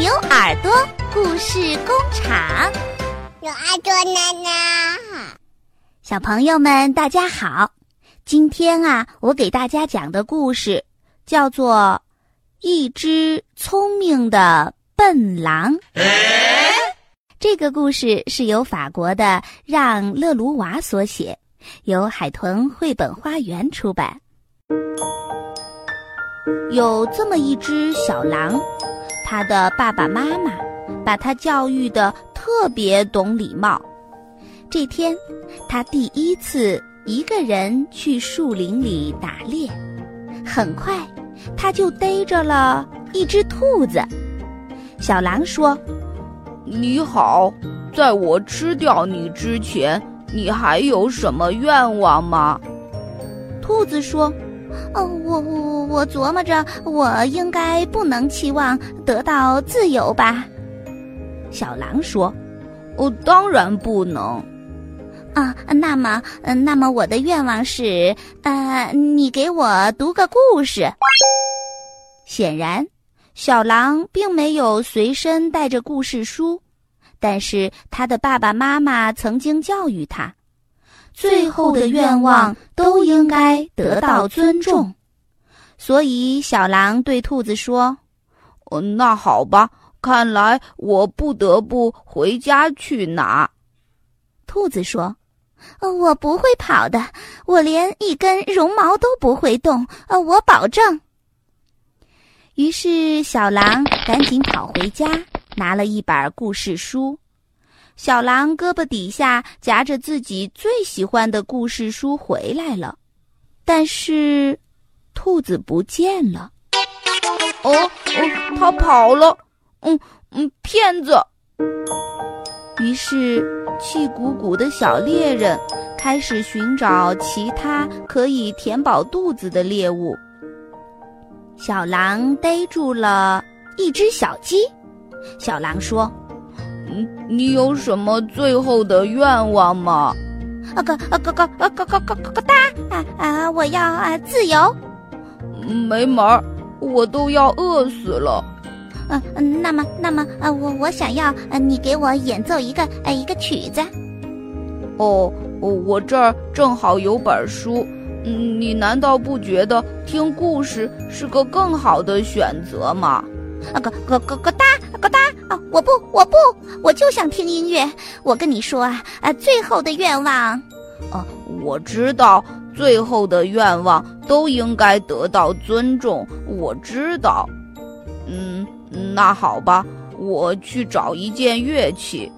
牛耳朵故事工厂，牛耳朵奶奶，小朋友们大家好。今天啊，我给大家讲的故事叫做《一只聪明的笨狼》。这个故事是由法国的让·勒卢瓦所写，由海豚绘本花园出版。有这么一只小狼。他的爸爸妈妈把他教育的特别懂礼貌。这天，他第一次一个人去树林里打猎，很快他就逮着了一只兔子。小狼说：“你好，在我吃掉你之前，你还有什么愿望吗？”兔子说。哦，我我我琢磨着，我应该不能期望得到自由吧？小狼说：“哦，当然不能。”啊，那么，嗯，那么我的愿望是，呃，你给我读个故事。显然，小狼并没有随身带着故事书，但是他的爸爸妈妈曾经教育他。最后的愿望都应该得到尊重，所以小狼对兔子说：“哦，那好吧，看来我不得不回家去拿。”兔子说：“我不会跑的，我连一根绒毛都不会动，呃，我保证。”于是小狼赶紧跑回家，拿了一本故事书。小狼胳膊底下夹着自己最喜欢的故事书回来了，但是兔子不见了。哦哦，他跑了！嗯嗯，骗子！于是气鼓鼓的小猎人开始寻找其他可以填饱肚子的猎物。小狼逮住了一只小鸡，小狼说。你有什么最后的愿望吗？啊咯啊咯咯啊咯咯咯咯哒啊啊！我要啊自由。没门儿，我都要饿死了。嗯嗯，那么那么啊，我我想要啊，你给我演奏一个呃一个曲子。哦哦，我这儿正好有本书，嗯，你难道不觉得听故事是个更好的选择吗？啊咯咯咯咯哒咯哒啊！我不，我不，我就想听音乐。我跟你说啊，啊，最后的愿望，哦，我知道，最后的愿望都应该得到尊重。我知道，嗯，那好吧，我去找一件乐器。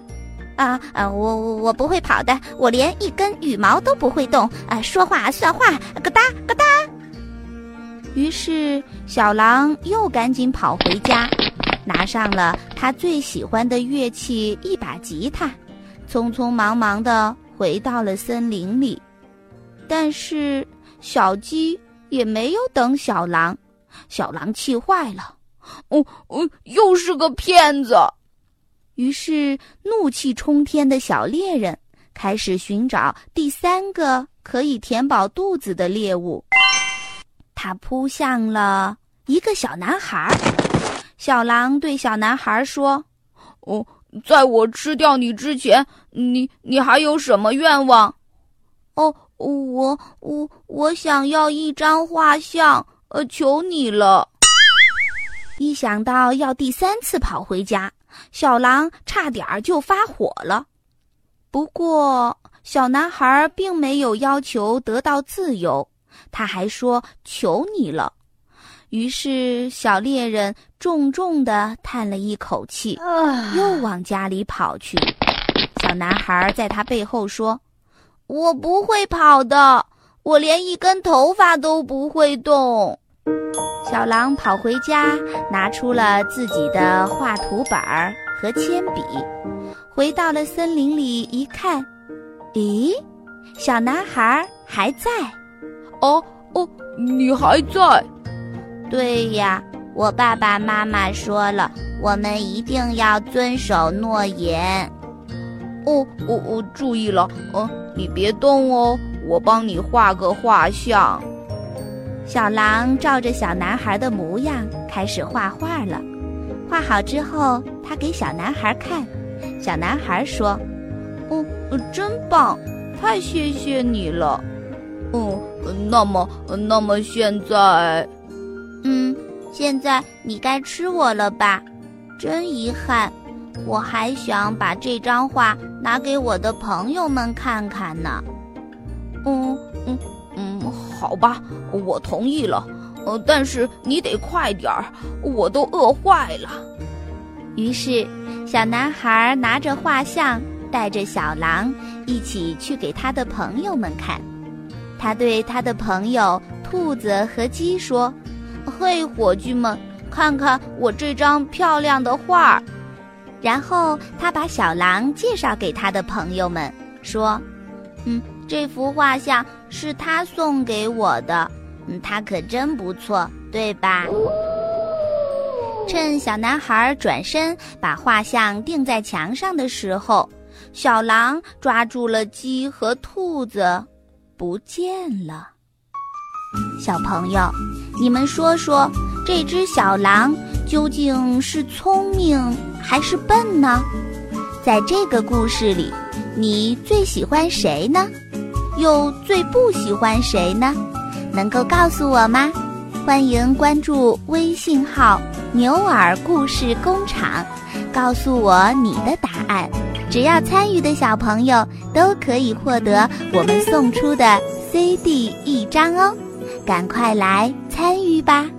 啊啊，我我我不会跑的，我连一根羽毛都不会动。啊，说话算话，咯哒咯哒。于是，小狼又赶紧跑回家，拿上了他最喜欢的乐器——一把吉他，匆匆忙忙的回到了森林里。但是，小鸡也没有等小狼，小狼气坏了：“哦哦，又是个骗子！”于是，怒气冲天的小猎人开始寻找第三个可以填饱肚子的猎物。他扑向了一个小男孩，小狼对小男孩说：“哦，在我吃掉你之前，你你还有什么愿望？”“哦，我我我想要一张画像，呃，求你了。”一想到要第三次跑回家，小狼差点就发火了。不过，小男孩并没有要求得到自由。他还说：“求你了。”于是小猎人重重地叹了一口气，又往家里跑去。小男孩在他背后说：“我不会跑的，我连一根头发都不会动。”小狼跑回家，拿出了自己的画图本和铅笔，回到了森林里一看，咦，小男孩还在。哦哦，你还在？对呀，我爸爸妈妈说了，我们一定要遵守诺言。哦，我我注意了。嗯，你别动哦，我帮你画个画像。小狼照着小男孩的模样开始画画了，画好之后，他给小男孩看。小男孩说：“哦，真棒，太谢谢你了。哦，那么，那么现在，嗯，现在你该吃我了吧？真遗憾，我还想把这张画拿给我的朋友们看看呢。嗯嗯嗯，好吧，我同意了。呃，但是你得快点儿，我都饿坏了。”于是，小男孩拿着画像，带着小狼一起去给他的朋友们看。他对他的朋友兔子和鸡说：“嘿，伙计们，看看我这张漂亮的画。”然后他把小狼介绍给他的朋友们，说：“嗯，这幅画像是他送给我的，嗯，他可真不错，对吧？”趁小男孩转身把画像钉在墙上的时候，小狼抓住了鸡和兔子，不见了。小朋友，你们说说，这只小狼究竟是聪明还是笨呢？在这个故事里，你最喜欢谁呢？又最不喜欢谁呢？能够告诉我吗？欢迎关注微信号。牛耳故事工厂，告诉我你的答案。只要参与的小朋友都可以获得我们送出的 CD 一张哦，赶快来参与吧！